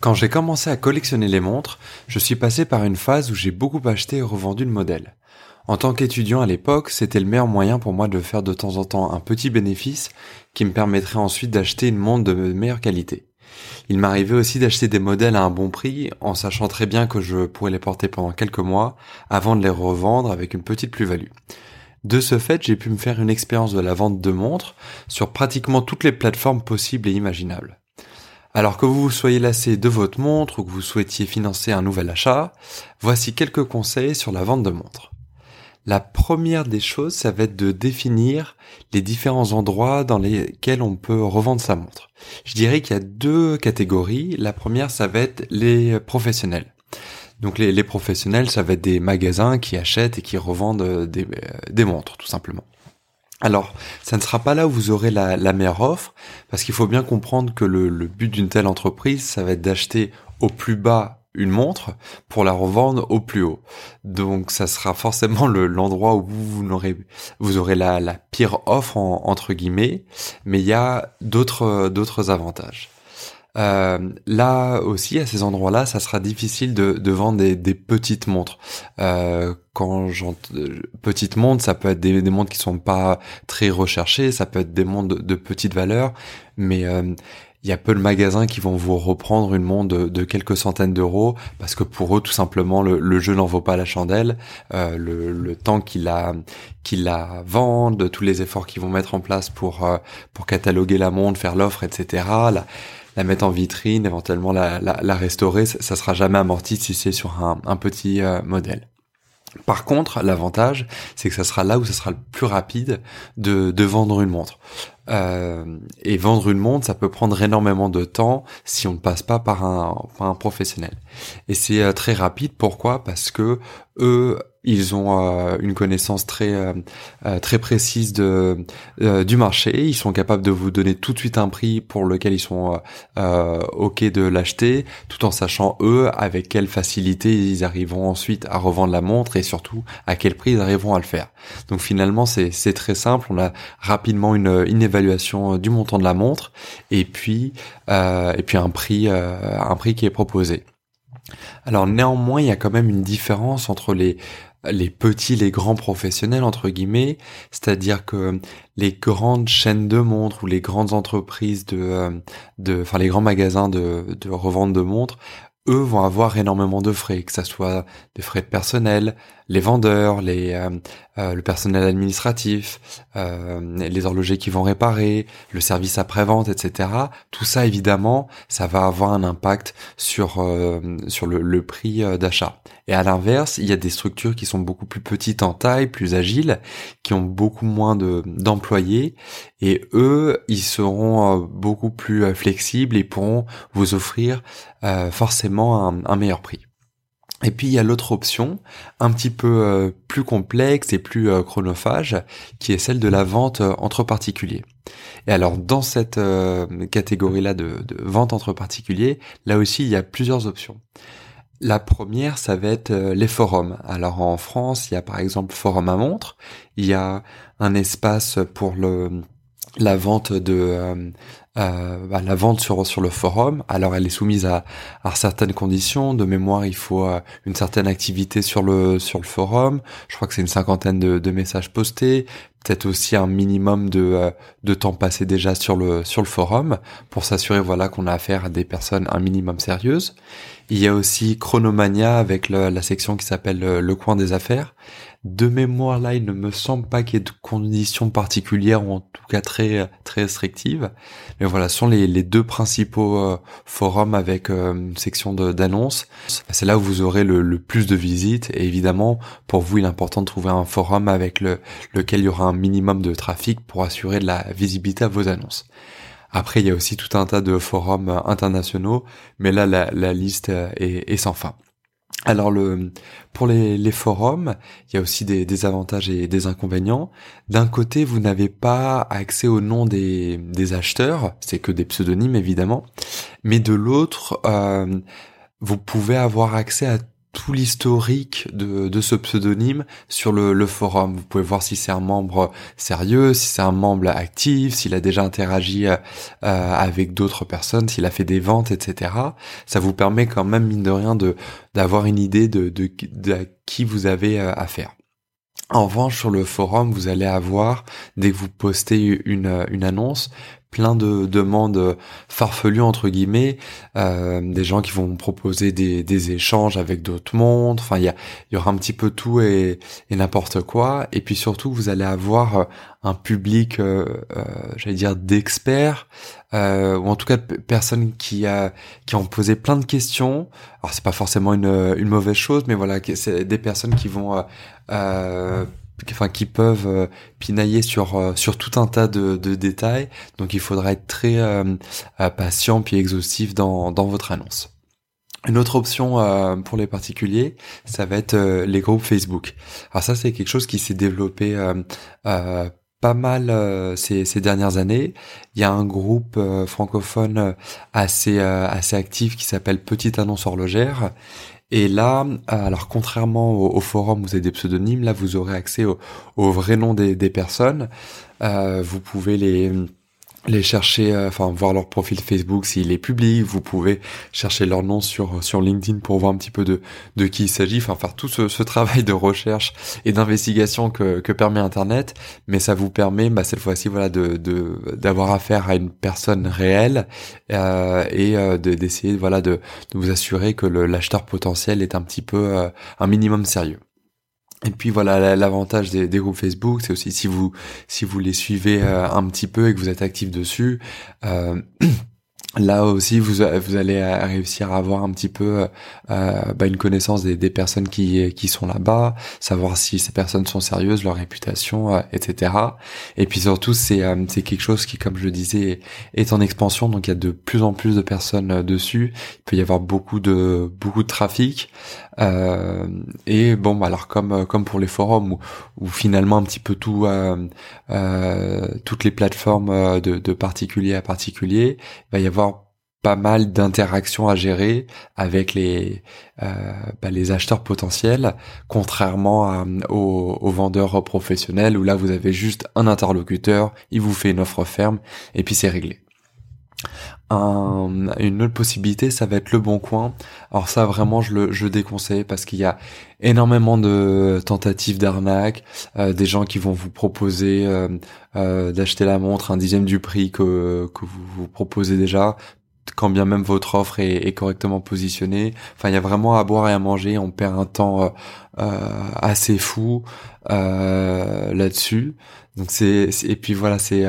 Quand j'ai commencé à collectionner les montres, je suis passé par une phase où j'ai beaucoup acheté et revendu de modèles. En tant qu'étudiant à l'époque, c'était le meilleur moyen pour moi de faire de temps en temps un petit bénéfice qui me permettrait ensuite d'acheter une montre de meilleure qualité. Il m'arrivait aussi d'acheter des modèles à un bon prix en sachant très bien que je pourrais les porter pendant quelques mois avant de les revendre avec une petite plus-value. De ce fait, j'ai pu me faire une expérience de la vente de montres sur pratiquement toutes les plateformes possibles et imaginables. Alors que vous soyez lassé de votre montre ou que vous souhaitiez financer un nouvel achat, voici quelques conseils sur la vente de montres. La première des choses, ça va être de définir les différents endroits dans lesquels on peut revendre sa montre. Je dirais qu'il y a deux catégories. La première, ça va être les professionnels. Donc les, professionnels, ça va être des magasins qui achètent et qui revendent des, des montres, tout simplement. Alors, ça ne sera pas là où vous aurez la, meilleure offre, parce qu'il faut bien comprendre que le, but d'une telle entreprise, ça va être d'acheter au plus bas une montre pour la revendre au plus haut. Donc, ça sera forcément l'endroit où vous, aurez, vous la, pire offre entre guillemets, mais il y a d'autres avantages. Euh, là aussi, à ces endroits-là, ça sera difficile de, de vendre des, des, petites montres. Euh, quand j'entends petites montres, ça peut être des, des, montres qui sont pas très recherchées, ça peut être des montres de, de petite valeur, mais euh, il y a peu de magasins qui vont vous reprendre une montre de, de quelques centaines d'euros parce que pour eux tout simplement le, le jeu n'en vaut pas la chandelle euh, le, le, temps qu'il a qu'il la vendent tous les efforts qu'ils vont mettre en place pour euh, pour cataloguer la montre faire l'offre etc la mettre en vitrine, éventuellement la, restaurer, ça, sera jamais amorti si c'est sur un, petit euh, modèle. Par contre, l'avantage, c'est que ça sera là où ça sera le plus rapide de, de vendre une montre. Euh, et vendre une montre, ça peut prendre énormément de temps si on ne passe pas par un, par un professionnel. Et c'est euh, très rapide. Pourquoi? Parce que eux, ils ont euh, une connaissance très euh, euh, très précise de du marché. Ils sont capables de vous donner tout de suite un prix pour lequel ils sont ok de l'acheter, tout en sachant eux avec quelle facilité ils arriveront ensuite à revendre la montre et surtout à quel prix ils arriveront à le faire. Donc finalement c'est c'est très simple. On a rapidement une, une évaluation du montant de la montre et puis et puis un prix un prix qui est proposé. Alors néanmoins, il y a quand même une différence entre les les petits, les grands professionnels entre guillemets, c'est-à-dire que les grandes chaînes de montres ou les grandes entreprises de, euh, de enfin les grands magasins de, de revente de montres eux vont avoir énormément de frais, que ça soit des frais de personnel, les vendeurs, euh, euh, le personnel administratif, euh, les horlogers qui vont réparer, le service après-vente, etc. Tout ça, évidemment, ça va avoir un impact sur, sur le, prix d'achat. Et à l'inverse, il y a des structures qui sont beaucoup plus petites en taille, plus agiles, qui ont beaucoup moins de, d'employés, et eux, ils seront beaucoup plus flexibles et pourront vous offrir forcément un meilleur prix. Et puis il y a l'autre option, un petit peu euh, plus complexe et plus euh, chronophage, qui est celle de la vente euh, entre particuliers. Et alors dans cette catégorie-là de, vente entre particuliers, là aussi il y a plusieurs options. La première, ça va être les forums. Alors en France, il y a par exemple Forum à montre, il y a un espace pour le la vente de euh, euh, bah, la vente sur sur le forum. Alors elle est soumise à, à certaines conditions. De mémoire, il faut euh, une certaine activité sur le sur le forum. Je crois que c'est une cinquantaine de, de messages postés, peut-être aussi un minimum de euh, de temps passé déjà sur le sur le forum pour s'assurer voilà qu'on a affaire à des personnes un minimum sérieuses. Il y a aussi Chronomania avec la section qui s'appelle le coin des affaires de mémoire, là, il ne me semble pas qu'il y ait de conditions particulières ou en tout cas très très restrictives. Mais voilà, ce sont les, deux principaux euh, forums avec euh, une section d'annonces. C'est là où vous aurez le, plus de visites. Et évidemment, pour vous, il est important de trouver un forum avec le, lequel il y aura un minimum de trafic pour assurer de la visibilité à vos annonces. Après, il y a aussi tout un tas de forums internationaux, mais là, la, liste est sans fin. Alors pour les, forums, il y a aussi des, des avantages et des inconvénients. D'un côté, vous n'avez pas accès au nom des, des acheteurs, c'est que des pseudonymes évidemment, mais de l'autre, euh, vous pouvez avoir accès à tout l'historique de, de, ce pseudonyme sur le, le, forum. Vous pouvez voir si c'est un membre sérieux, si c'est un membre actif, s'il a déjà interagi euh, avec d'autres personnes, s'il a fait des ventes, etc. Ça vous permet quand même, mine de rien, de d'avoir une idée de, de, de, qui vous avez euh, affaire. En revanche, sur le forum, vous allez avoir, dès que vous postez une, une annonce, plein de demandes farfelues entre guillemets, euh, des gens qui vont proposer des, des échanges avec d'autres mondes. Enfin, il y, y aura un petit peu tout et, et n'importe quoi. Et puis surtout, vous allez avoir un public, euh, euh, j'allais dire, d'experts euh, ou en tout cas de personnes qui qui ont posé plein de questions. Alors c'est pas forcément une, une mauvaise chose, mais voilà, c'est des personnes qui vont euh, enfin qui peuvent euh, pinailler sur euh, sur tout un tas de, de, détails. Donc il faudra être très euh, patient puis exhaustif dans dans votre annonce. Une autre option pour les particuliers, ça va être les groupes Facebook. Alors ça c'est quelque chose qui s'est développé pas mal ces, ces, dernières années. Il y a un groupe francophone assez assez actif qui s'appelle Petite Annonce Horlogère et là, euh, alors contrairement au, forum, vous avez des pseudonymes, là vous aurez accès au, au vrai nom des, des personnes. Euh, vous pouvez les les chercher, euh, enfin voir leur profil Facebook s'il est public. Vous pouvez chercher leur nom sur sur LinkedIn pour voir un petit peu de de qui il s'agit. Enfin faire tout ce, ce, travail de recherche et d'investigation que que permet Internet, mais ça vous permet, bah, cette fois-ci, voilà, de d'avoir affaire à une personne réelle euh, et euh, d'essayer, voilà, de, de vous assurer que l'acheteur potentiel est un petit peu euh, un minimum sérieux. Et puis voilà, l'avantage des, groupes Facebook, c'est aussi si vous si vous les suivez euh, un petit peu et que vous êtes actif dessus, euh, là aussi vous, vous allez réussir à avoir un petit peu euh, bah, une connaissance des, des, personnes qui, qui sont là-bas, savoir si ces personnes sont sérieuses, leur réputation, euh, etc. Et puis surtout c'est euh, c'est quelque chose qui, comme je le disais, est en expansion, donc il y a de plus en plus de personnes euh, dessus. Il peut y avoir beaucoup de beaucoup de trafic. et bon, bah, alors comme comme pour les forums où, où finalement un petit peu tout toutes les plateformes de, de particulier à particulier, il va y avoir pas mal d'interactions à gérer avec les euh, bah, les acheteurs potentiels, contrairement aux, vendeurs professionnels où là vous avez juste un interlocuteur, il vous fait une offre ferme et puis c'est réglé. une autre possibilité, ça va être le bon coin. Alors ça vraiment je le, je déconseille parce qu'il y a énormément de tentatives d'arnaque, euh, des gens qui vont vous proposer euh, d'acheter la montre un dixième du prix que, que vous, vous proposez déjà quand bien même votre offre est, correctement positionnée. Enfin, il y a vraiment à boire et à manger. On perd un temps euh, euh, assez fou euh, là-dessus. Donc c'est et puis voilà, c'est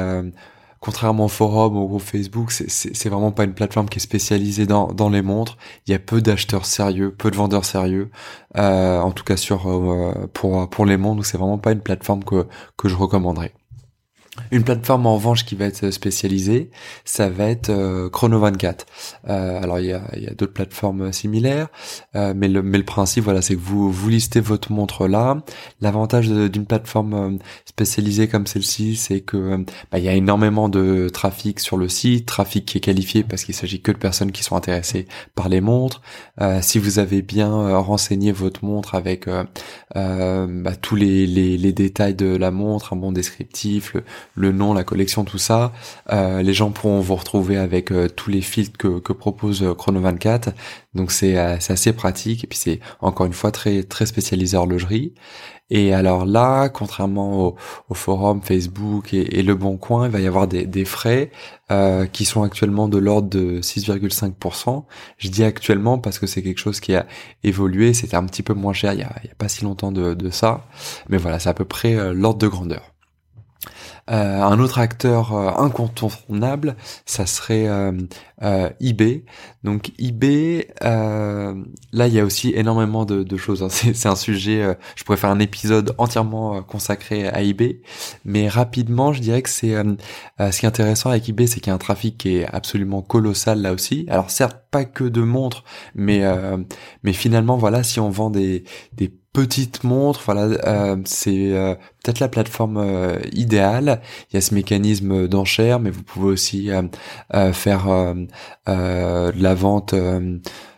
contrairement au forum ou au groupe Facebook, c'est vraiment pas une plateforme qui est spécialisée dans, dans les montres. Il y a peu d'acheteurs sérieux, peu de vendeurs sérieux. en tout cas sur pour pour les montres, c'est vraiment pas une plateforme que que je recommanderais. Une plateforme en revanche qui va être spécialisée, ça va être euh, Chrono24. Euh, alors il y a, y a d'autres plateformes similaires, euh, mais, le, mais le principe voilà c'est que vous vous listez votre montre là. L'avantage d'une plateforme euh, spécialisée comme celle-ci, c'est que euh, bah, il y a énormément de trafic sur le site, trafic qui est qualifié parce qu'il s'agit que de personnes qui sont intéressées par les montres. si vous avez bien renseigné votre montre avec bah, tous les, les, les, détails de la montre, un bon descriptif, le nom, la collection, tout ça, euh, les gens pourront vous retrouver avec euh, tous les filtres que, que propose euh, Chrono 24. Donc c'est assez pratique et puis c'est encore une fois très très spécialisé horlogerie. Et alors là, contrairement au, au forum Facebook et, Le Bon Coin, il va y avoir des, des frais euh, qui sont actuellement de l'ordre de 6,5%. Je dis actuellement parce que c'est quelque chose qui a évolué. C'était un petit peu moins cher il y a, il y a pas si longtemps de, de ça. Mais voilà, c'est à peu près l'ordre de grandeur. Un autre acteur incontournable, ça serait eBay. Donc eBay, là il y a aussi énormément de, choses. Hein. C'est un sujet, je pourrais faire un épisode entièrement consacré à eBay, mais rapidement, je dirais que c'est ce qui est intéressant avec eBay, c'est qu'il y a un trafic qui est absolument colossal là aussi. Alors certes, pas que de montres, mais mais finalement voilà, si on vend des des petites montres, voilà, euh, c'est euh, peut-être la plateforme euh, idéale. Il y a ce mécanisme d'enchère, mais vous pouvez aussi faire de la vente.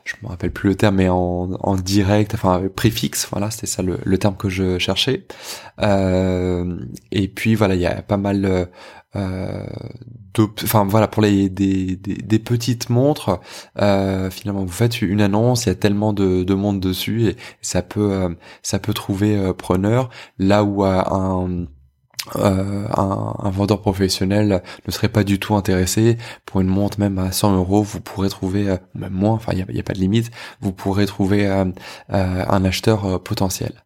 Je me rappelle plus le terme, mais en, en direct, enfin préfixe. Voilà, c'était ça le, terme que je cherchais. et puis voilà, il y a pas mal euh, enfin voilà pour les des, des, petites montres euh, finalement vous faites une annonce il y a tellement de, de monde dessus et ça peut euh, ça peut trouver euh, preneur là où un euh, un, vendeur professionnel ne serait pas du tout intéressé pour une montre même à 100 euros vous pourrez trouver même moins enfin il n'y a, pas de limite vous pourrez trouver un acheteur potentiel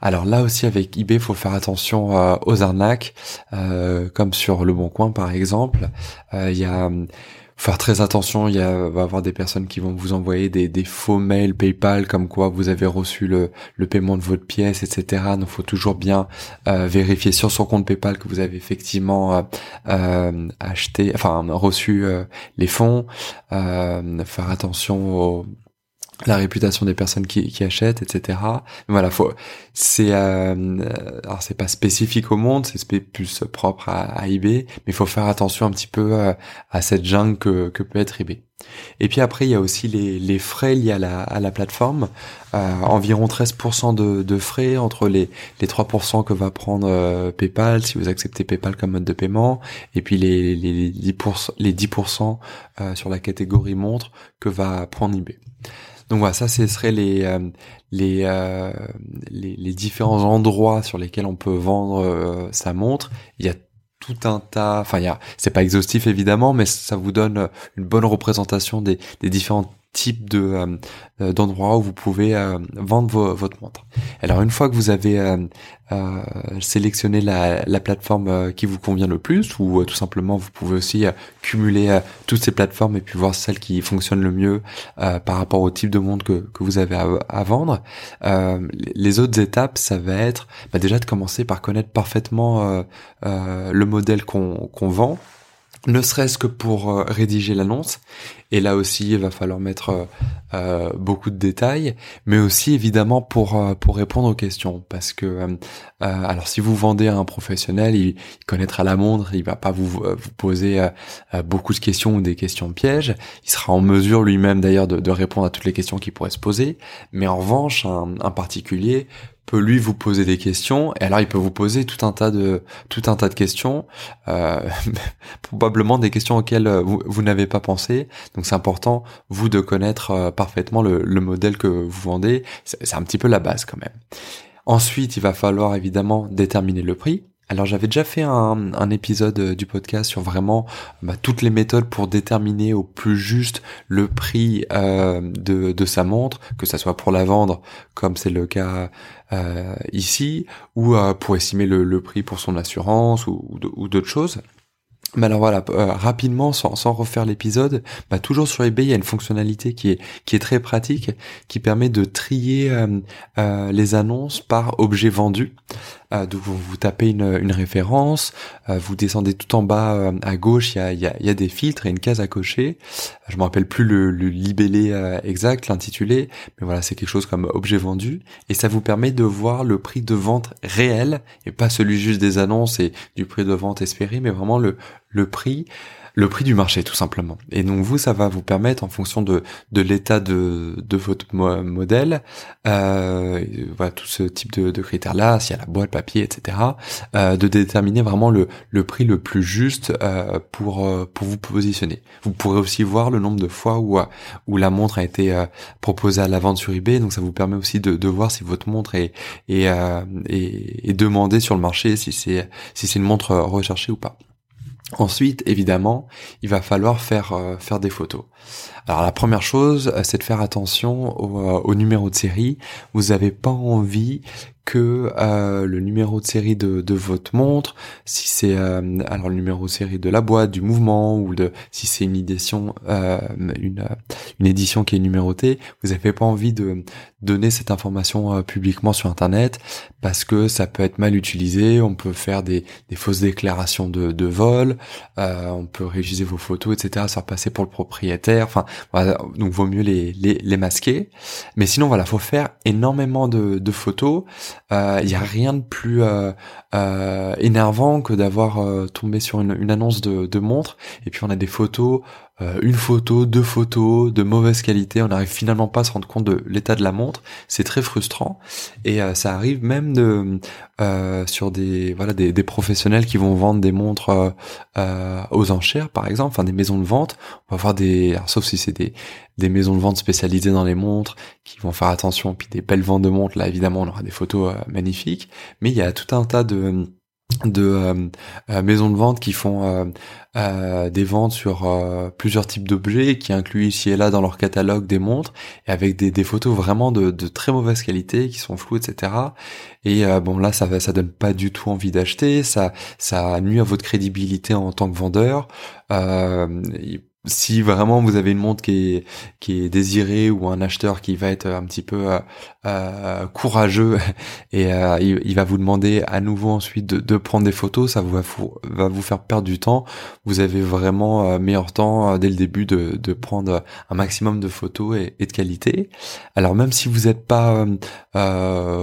alors là aussi avec eBay, faut faire attention euh, aux arnaques, euh, comme sur Le Bon Coin par exemple. Euh, il y a faire très attention, il y va avoir des personnes qui vont vous envoyer des, faux mails PayPal comme quoi vous avez reçu le, le paiement de votre pièce, etc. Donc faut toujours bien vérifier sur son compte PayPal que vous avez effectivement acheté, enfin reçu les fonds. faire attention aux la réputation des personnes qui, qui achètent, etc. Voilà, faut, c'est, euh, alors c'est pas spécifique au monde, c'est plus propre à, eBay, mais faut faire attention un petit peu euh, à, cette jungle que, que peut être eBay. Et puis après, il y a aussi les, les frais liés à la, à la plateforme, euh, environ 13% de, de, frais entre les, les 3% que va prendre euh, PayPal si vous acceptez PayPal comme mode de paiement, et puis les, les 10%, les 10% euh, sur la catégorie montre que va prendre eBay. Donc voilà, ça ce serait les euh, euh, les, les, différents endroits sur lesquels on peut vendre euh, sa montre. Il y a tout un tas, enfin il y a, c'est pas exhaustif évidemment, mais ça vous donne une bonne représentation des, des différentes type de euh, euh, d'endroit où vous pouvez euh, vendre votre montre. Alors une fois que vous avez sélectionné la, la plateforme qui vous convient le plus, ou tout simplement vous pouvez aussi cumuler toutes ces plateformes et puis voir celle qui fonctionne le mieux par rapport au type de montre que, que vous avez à, vendre. les autres étapes, ça va être bah, déjà de commencer par connaître parfaitement le modèle qu'on qu'on vend ne serait-ce que pour euh, rédiger l'annonce. Et là aussi, il va falloir mettre euh, euh, beaucoup de détails, mais aussi évidemment pour pour répondre aux questions, parce que alors si vous vendez à un professionnel, il, connaîtra la montre, il va pas vous poser beaucoup de questions ou des questions pièges. Il sera en mesure lui-même d'ailleurs de, répondre à toutes les questions qui pourraient se poser. Mais en revanche, un particulier peut lui vous poser des questions et alors il peut vous poser tout un tas de tout un tas de questions euh, probablement des questions auxquelles euh, vous, n'avez pas pensé. Donc c'est important vous de connaître euh, parfaitement le, modèle que vous vendez. C'est un petit peu la base quand même. Ensuite il va falloir évidemment déterminer le prix alors j'avais déjà fait un, épisode euh, du podcast sur vraiment bah, toutes les méthodes pour déterminer au plus juste le prix euh, de, sa montre, que ça soit pour la vendre comme c'est le cas euh, ici, ou pour estimer le, prix pour son assurance ou, d'autres choses. Mais alors voilà, rapidement, sans, refaire l'épisode, bah, toujours sur eBay, il y a une fonctionnalité qui est très pratique, qui permet de trier les annonces par objet vendu. Donc vous, tapez une, une référence, vous descendez tout en bas à gauche, il y a, y, a, y a, des filtres et une case à cocher. Je me rappelle plus le, le libellé exact, l'intitulé, mais voilà, c'est quelque chose comme objet vendu, et ça vous permet de voir le prix de vente réel et pas celui juste des annonces et du prix de vente espéré, mais vraiment le le prix le prix du marché tout simplement. Et donc vous, ça va vous permettre en fonction de, de l'état de, de votre modèle, euh, voilà, tout ce type de, de critères-là, s'il y a la boîte, papier, etc., euh, de déterminer vraiment le, le prix le plus juste euh, pour, euh, pour vous positionner. Vous pourrez aussi voir le nombre de fois où, où la montre a été euh, proposée à la vente sur eBay, donc ça vous permet aussi de, de voir si votre montre est, est, euh, est, est demandée sur le marché, si c'est si c'est une montre recherchée ou pas. Ensuite, évidemment, il va falloir faire euh, faire des photos. Alors la première chose, euh, c'est de faire attention au, euh, au, numéro de série. Vous n'avez pas envie que le numéro de série de, de votre montre, si c'est alors le numéro de série de la boîte, du mouvement ou de si c'est une édition une une édition qui est numérotée, vous n'avez pas envie de donner cette information publiquement sur internet parce que ça peut être mal utilisé, on peut faire des, des fausses déclarations de, de vol, on peut réutiliser vos photos, etc. Ça passer pour le propriétaire. Enfin, voilà, donc vaut mieux les, les, les, masquer. Mais sinon, voilà, faut faire énormément de, de photos. Il euh, n'y a rien de plus euh, euh, énervant que d'avoir euh, tombé sur une, annonce de montre. Et puis on a des photos euh, une photo, deux photos de mauvaise qualité, on n'arrive finalement pas à se rendre compte de l'état de la montre, c'est très frustrant. Et euh, ça arrive même de euh, sur des voilà des, des, professionnels qui vont vendre des montres aux enchères par exemple, enfin des maisons de vente, on va voir des sauf si c'est des des maisons de vente spécialisées dans les montres qui vont faire attention puis des belles ventes de montres. Là évidemment on aura des photos magnifiques, mais il y a tout un tas de de euh, euh, maisons de vente qui font euh, des ventes sur plusieurs types d'objets, qui incluent ici et là dans leur catalogue des montres, et avec des, photos vraiment de, de, très mauvaise qualité, qui sont floues, etc. Et bon là, ça ça donne pas du tout envie d'acheter, ça ça nuit à votre crédibilité en tant que vendeur si vraiment vous avez une montre qui est qui est désirée ou un acheteur qui va être un petit peu euh, euh courageux et euh, il, va vous demander à nouveau ensuite de, de prendre des photos, ça vous va, va, vous faire perdre du temps. Vous avez vraiment euh, meilleur temps dès le début de, de prendre un maximum de photos et, et de qualité. Alors même si vous n'êtes pas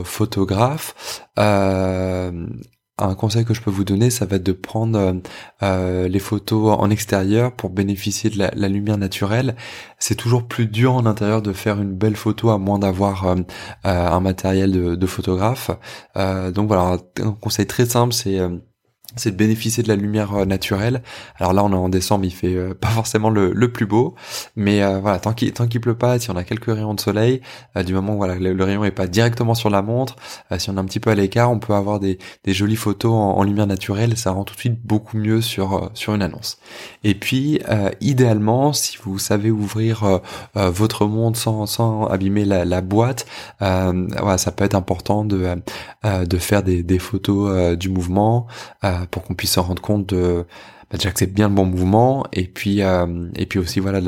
photographe, un conseil que je peux vous donner, ça va être de prendre euh, euh, les photos en extérieur pour bénéficier de la, lumière naturelle. C'est toujours plus dur en intérieur de faire une belle photo à moins d'avoir euh, un matériel de, de photographe. donc voilà, un conseil très simple, c'est c'est de bénéficier de la lumière euh, naturelle. Alors là, on est en décembre, il fait euh, pas forcément le, le, plus beau, mais euh, voilà, tant qu'il tant qu'il pleut pas, si on a quelques rayons de soleil, du moment où voilà le, rayon est pas directement sur la montre, si on est un petit peu à l'écart, on peut avoir des, des jolies photos en, lumière naturelle. Ça rend tout de suite beaucoup mieux sur sur une annonce. Et puis, idéalement, si vous savez ouvrir votre montre sans sans abîmer la, boîte, voilà, ça peut être important de de faire des photos du mouvement pour qu'on puisse se rendre compte de bah, bien le bon mouvement et puis euh, et puis aussi voilà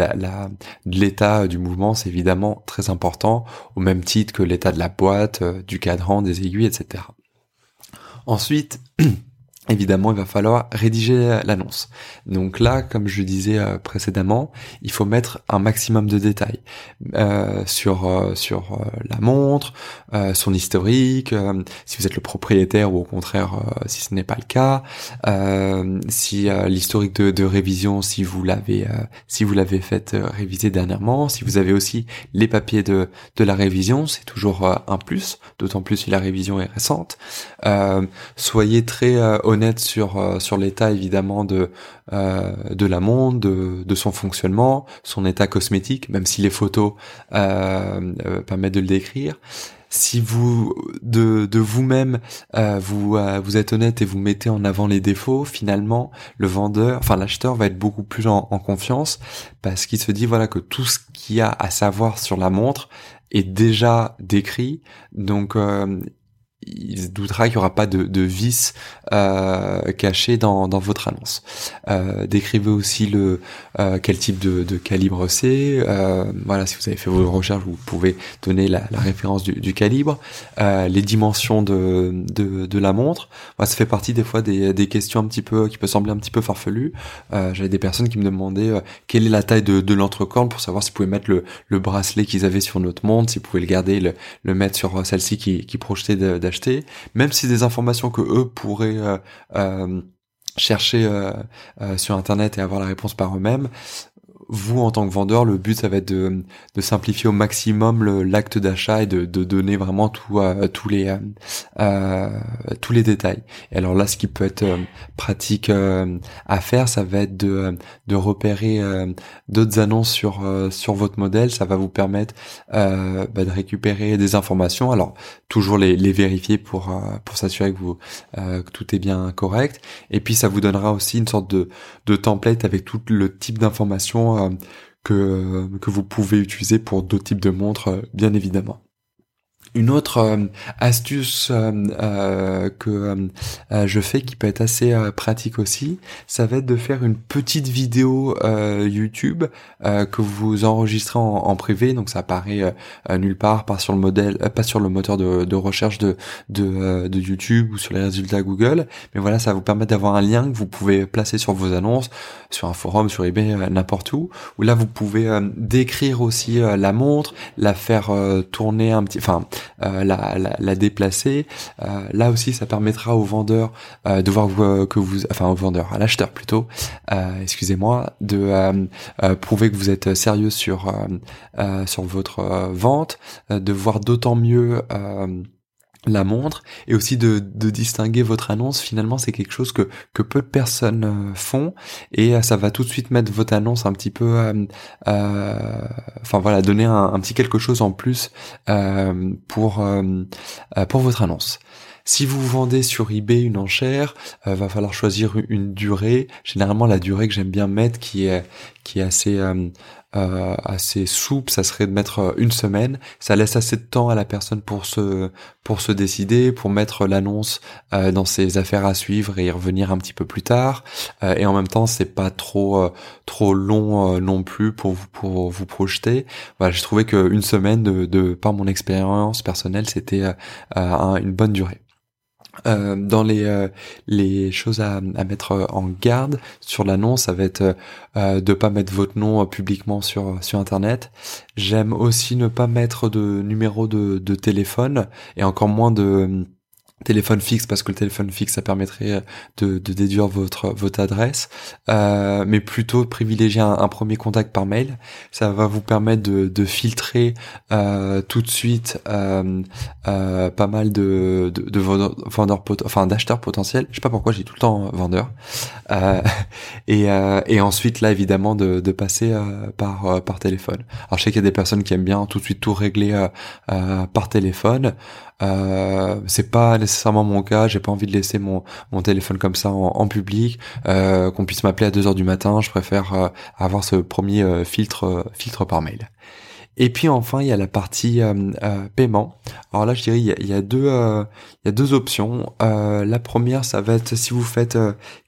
l'état du mouvement c'est évidemment très important au même titre que l'état de la boîte euh, du cadran des aiguilles etc ensuite évidemment, il va falloir rédiger l'annonce. Donc là, comme je disais euh, précédemment, il faut mettre un maximum de détails euh, sur euh, sur la montre, son historique, si vous êtes le propriétaire ou au contraire si ce n'est pas le cas, si l'historique de, de, révision, si vous l'avez si vous l'avez fait réviser dernièrement, si vous avez aussi les papiers de de la révision, c'est toujours un plus, d'autant plus si la révision est récente. soyez très honnête sur euh, sur l'état évidemment de euh, de de, de son fonctionnement, son état cosmétique, même si les photos euh, permettent de le décrire. Si vous de, de vous-même vous vous êtes honnête et vous mettez en avant les défauts, finalement le vendeur, enfin l'acheteur va être beaucoup plus en, confiance parce qu'il se dit voilà que tout ce qu'il y a à savoir sur la montre est déjà décrit, donc il se doutera qu'il n'y aura pas de, de vice euh, caché dans, dans votre annonce. Euh, décrivez aussi le euh, quel type de, de calibre c'est. Euh, voilà, si vous avez fait vos recherches, vous pouvez donner la, la référence du, du calibre, euh, les dimensions de, de, de la montre. Moi, ça fait partie des fois des, des questions un petit peu qui peut sembler un petit peu farfelues. Euh, j'avais des personnes qui me demandaient quelle est la taille de, de l'entrecorne pour savoir si vous pouvez mettre le, le bracelet qu'ils avaient sur notre montre, si vous pouvez le garder, le, le mettre sur celle-ci qui, qui projetait même si des informations que eux pourraient euh, euh, chercher euh, sur internet et avoir la réponse par eux-mêmes, vous en tant que vendeur, le but ça va être de, de simplifier au maximum l'acte d'achat et de, de, donner vraiment tout, euh, tous les euh, euh, tous les détails. Et alors là, ce qui peut être euh, pratique euh, à faire, ça va être de, de repérer d'autres annonces sur sur votre modèle. Ça va vous permettre bah, de récupérer des informations. Alors toujours les, les vérifier pour pour s'assurer que vous que tout est bien correct. Et puis ça vous donnera aussi une sorte de de template avec tout le type d'informations euh, que, que vous pouvez utiliser pour d'autres types de montres, euh, bien évidemment. Une autre euh, astuce euh, euh, que je fais qui peut être assez pratique aussi, ça va être de faire une petite vidéo YouTube que vous enregistrez en, privé, donc ça apparaît nulle part, pas sur le modèle, pas sur le moteur de, recherche de, de, YouTube ou sur les résultats Google, mais voilà, ça vous permettre d'avoir un lien que vous pouvez placer sur vos annonces, sur un forum, sur eBay, n'importe où, où là vous pouvez décrire aussi la montre, la faire tourner un petit, enfin euh, la, la, déplacer. Euh, là aussi, ça permettra au vendeur euh, de voir que vous, enfin au vendeur, à l'acheteur plutôt, excusez-moi, de prouver que vous êtes sérieux sur sur votre vente, de voir d'autant mieux la montre et aussi de, de, distinguer votre annonce finalement c'est quelque chose que, que peu de personnes euh, font et euh, ça va tout de suite mettre votre annonce un petit peu euh, enfin voilà donner un, petit quelque chose en plus pour pour votre annonce si vous vendez sur eBay une enchère, va falloir choisir une durée. Généralement, la durée que j'aime bien mettre, qui est qui est assez euh, assez souple, ça serait de mettre euh, une semaine. Ça laisse assez de temps à la personne pour se pour se décider, pour mettre l'annonce euh, dans ses affaires à suivre et y revenir un petit peu plus tard. et en même temps, c'est pas trop trop long non plus pour vous pour vous projeter. Voilà, j'ai trouvé qu'une semaine de par mon expérience personnelle, c'était une bonne durée. Euh, dans les euh, les choses à, à, mettre en garde sur l'annonce, ça va être euh, de pas mettre votre nom publiquement sur sur internet. J'aime aussi ne pas mettre de numéro de, de téléphone et encore moins de téléphone fixe parce que le téléphone fixe ça permettrait euh, de, de déduire votre votre adresse. Euh, mais plutôt privilégier un, premier contact par mail. Ça va vous permettre de, de filtrer euh, tout de suite euh, euh, pas mal de, de, de vendeurs, enfin d'acheteurs potentiels. Je sais pas pourquoi j'ai tout le temps vendeur. Et, et ensuite là évidemment de, de passer par par téléphone. Alors je sais qu'il y a des personnes qui aiment bien tout de suite tout régler par téléphone euh, c'est pas nécessairement mon cas. J'ai pas envie de laisser mon, mon téléphone comme ça en, public. Euh, qu'on puisse m'appeler à 2 heures du matin. Je préfère euh, avoir ce premier euh, filtre filtre par mail. Et puis enfin, il y a la partie paiement. Alors là, je dirais il y a, deux il y a deux options. la première, ça va être si vous faites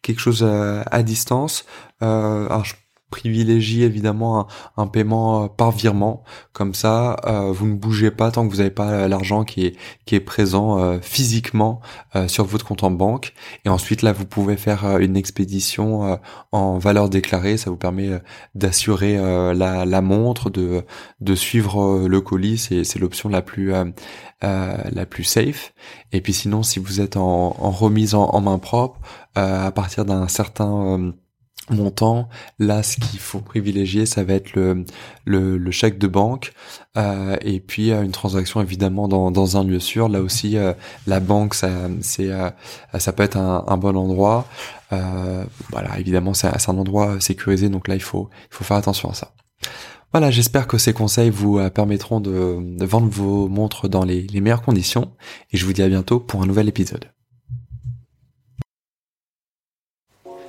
quelque chose à distance. alors je privilégie évidemment un, paiement euh, par virement. Comme ça, euh, vous ne bougez pas tant que vous n'avez pas euh, l'argent qui est qui est présent physiquement sur votre compte en banque. Et ensuite là, vous pouvez faire une expédition en valeur déclarée. Ça vous permet d'assurer la, la, montre, de de suivre le colis. C'est l'option la plus la plus safe. Et puis sinon, si vous êtes en, remise en main propre, à partir d'un certain montant. Là, ce qu'il faut privilégier, ça va être le, le, chèque de banque euh, et puis euh, une transaction évidemment dans, dans un lieu sûr. Là aussi, euh, la banque, ça, c'est, ça peut être un, bon endroit. voilà, évidemment, c'est, un endroit sécurisé, donc là, il faut, il faut faire attention à ça. Voilà, j'espère que ces conseils vous permettront de, de vendre vos montres dans les, les meilleures conditions et je vous dis à bientôt pour un nouvel épisode.